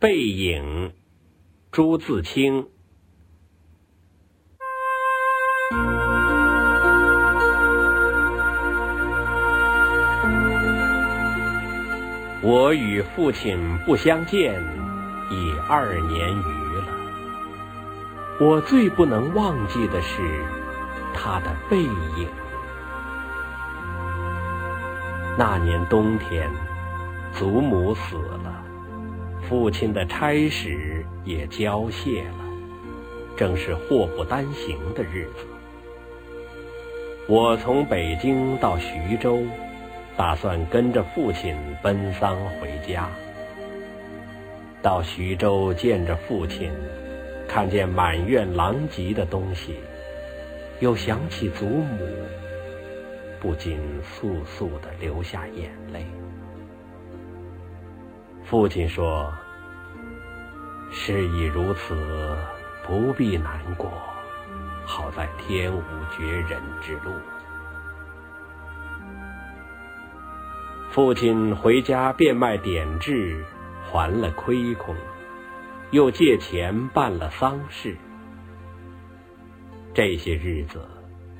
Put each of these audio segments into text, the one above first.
背影，朱自清。我与父亲不相见已二年余了，我最不能忘记的是他的背影。那年冬天，祖母死了，父亲的差使也交卸了，正是祸不单行的日子。我从北京到徐州。打算跟着父亲奔丧回家。到徐州见着父亲，看见满院狼藉的东西，又想起祖母，不禁簌簌的流下眼泪。父亲说：“事已如此，不必难过，好在天无绝人之路。”父亲回家变卖典质，还了亏空，又借钱办了丧事。这些日子，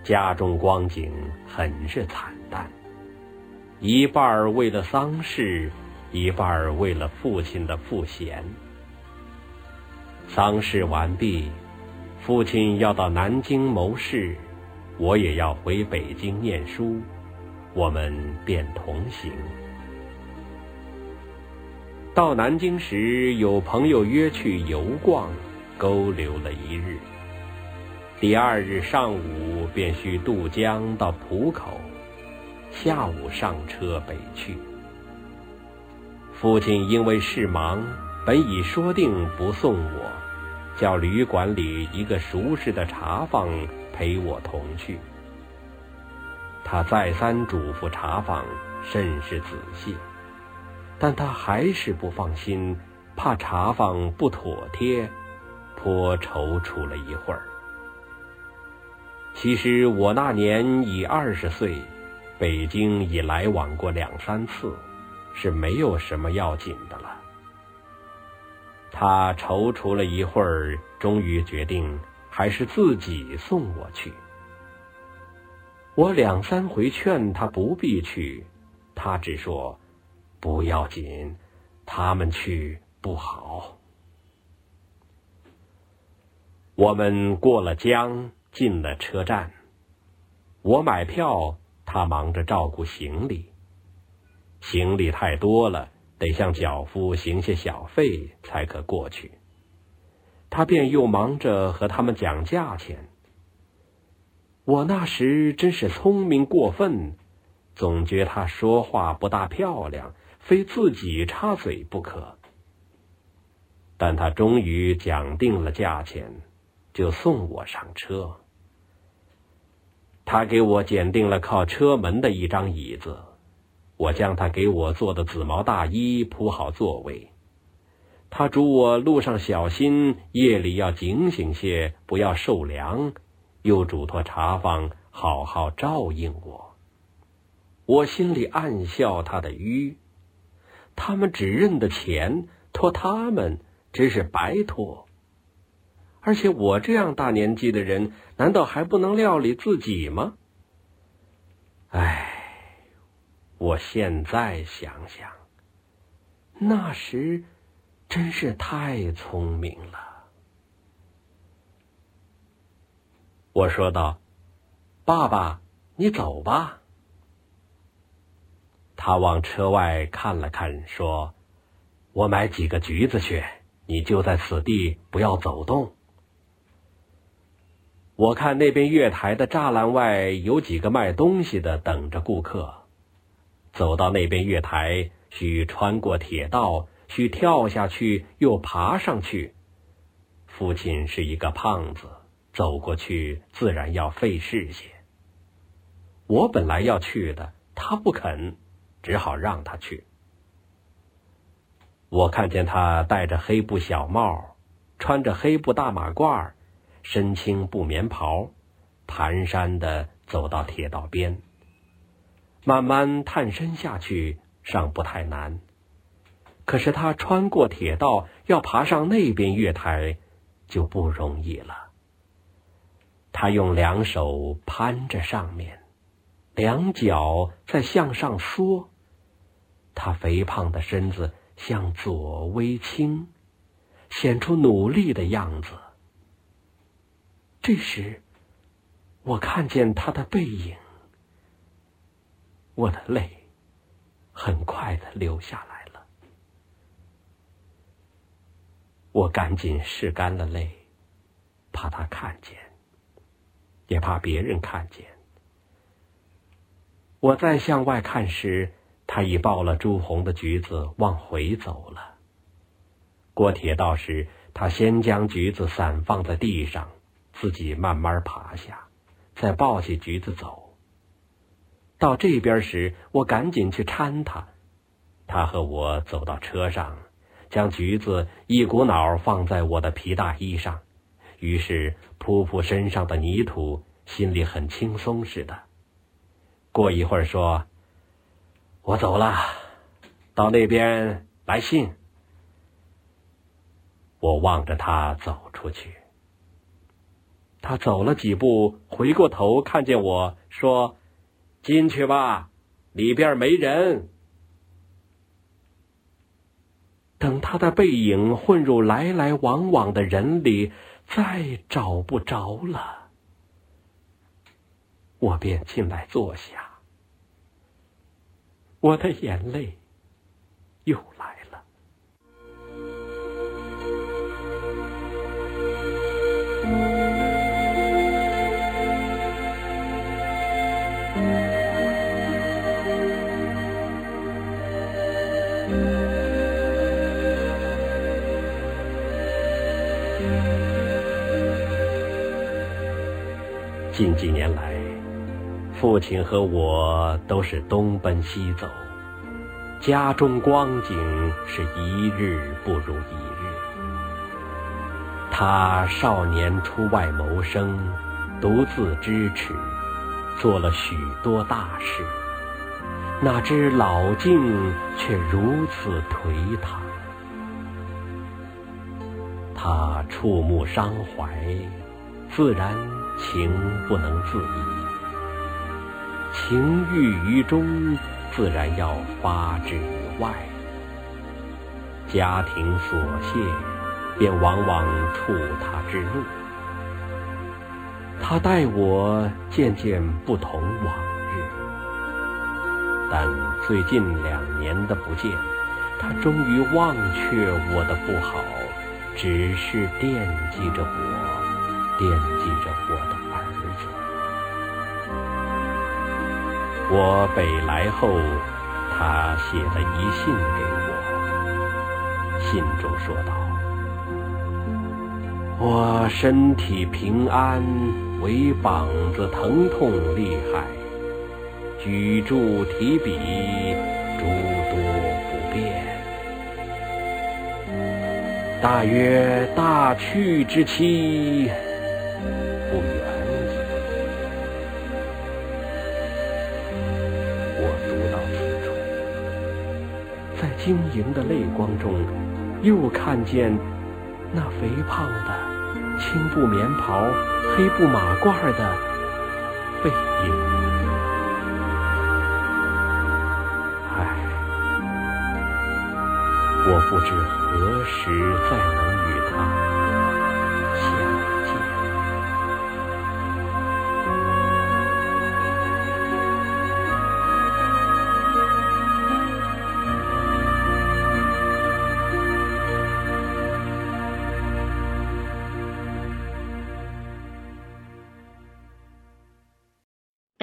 家中光景很是惨淡，一半为了丧事，一半为了父亲的赋闲。丧事完毕，父亲要到南京谋事，我也要回北京念书。我们便同行。到南京时，有朋友约去游逛，勾留了一日。第二日上午便需渡江到浦口，下午上车北去。父亲因为事忙，本已说定不送我，叫旅馆里一个熟识的茶房陪我同去。他再三嘱咐茶坊，甚是仔细，但他还是不放心，怕茶坊不妥帖，颇踌躇了一会儿。其实我那年已二十岁，北京已来往过两三次，是没有什么要紧的了。他踌躇了一会儿，终于决定还是自己送我去。我两三回劝他不必去，他只说不要紧，他们去不好。我们过了江，进了车站。我买票，他忙着照顾行李。行李太多了，得向脚夫行些小费才可过去。他便又忙着和他们讲价钱。我那时真是聪明过分，总觉他说话不大漂亮，非自己插嘴不可。但他终于讲定了价钱，就送我上车。他给我拣定了靠车门的一张椅子，我将他给我做的紫毛大衣铺好座位。他嘱我路上小心，夜里要警醒些，不要受凉。又嘱托茶坊好好照应我，我心里暗笑他的愚，他们只认得钱，托他们真是白托。而且我这样大年纪的人，难道还不能料理自己吗？唉，我现在想想，那时真是太聪明了。我说道：“爸爸，你走吧。”他往车外看了看，说：“我买几个橘子去，你就在此地，不要走动。”我看那边月台的栅栏外有几个卖东西的等着顾客。走到那边月台，需穿过铁道，需跳下去又爬上去。父亲是一个胖子。走过去自然要费事些。我本来要去的，他不肯，只好让他去。我看见他戴着黑布小帽，穿着黑布大马褂，身青布棉袍，蹒跚的走到铁道边，慢慢探身下去，尚不太难。可是他穿过铁道要爬上那边月台，就不容易了。他用两手攀着上面，两脚在向上缩。他肥胖的身子向左微倾，显出努力的样子。这时，我看见他的背影，我的泪很快的流下来了。我赶紧拭干了泪，怕他看见，也怕别人看见。我再向外看时，他已抱了朱红的橘子往回走了。过铁道时，他先将橘子散放在地上。自己慢慢爬下，再抱起橘子走。到这边时，我赶紧去搀他。他和我走到车上，将橘子一股脑放在我的皮大衣上，于是扑扑身上的泥土，心里很轻松似的。过一会儿说：“我走了，到那边来信。”我望着他走出去。他走了几步，回过头看见我说：“进去吧，里边没人。”等他的背影混入来来往往的人里，再找不着了，我便进来坐下，我的眼泪又来。近几年来，父亲和我都是东奔西走，家中光景是一日不如一日。他少年出外谋生，独自支持，做了许多大事，哪知老境却如此颓唐。他触目伤怀，自然。情不能自已，情郁于中，自然要发之于外。家庭琐屑，便往往触他之怒。他待我渐渐不同往日，但最近两年的不见，他终于忘却我的不好，只是惦记着我。惦记着我的儿子。我北来后，他写了一信给我，信中说道：“我身体平安，唯膀子疼痛厉害，举箸提笔诸多不便。大约大去之期。”不远矣。我读到此处，在晶莹的泪光中，又看见那肥胖的青布棉袍、黑布马褂的背影。唉，我不知何时再能与他。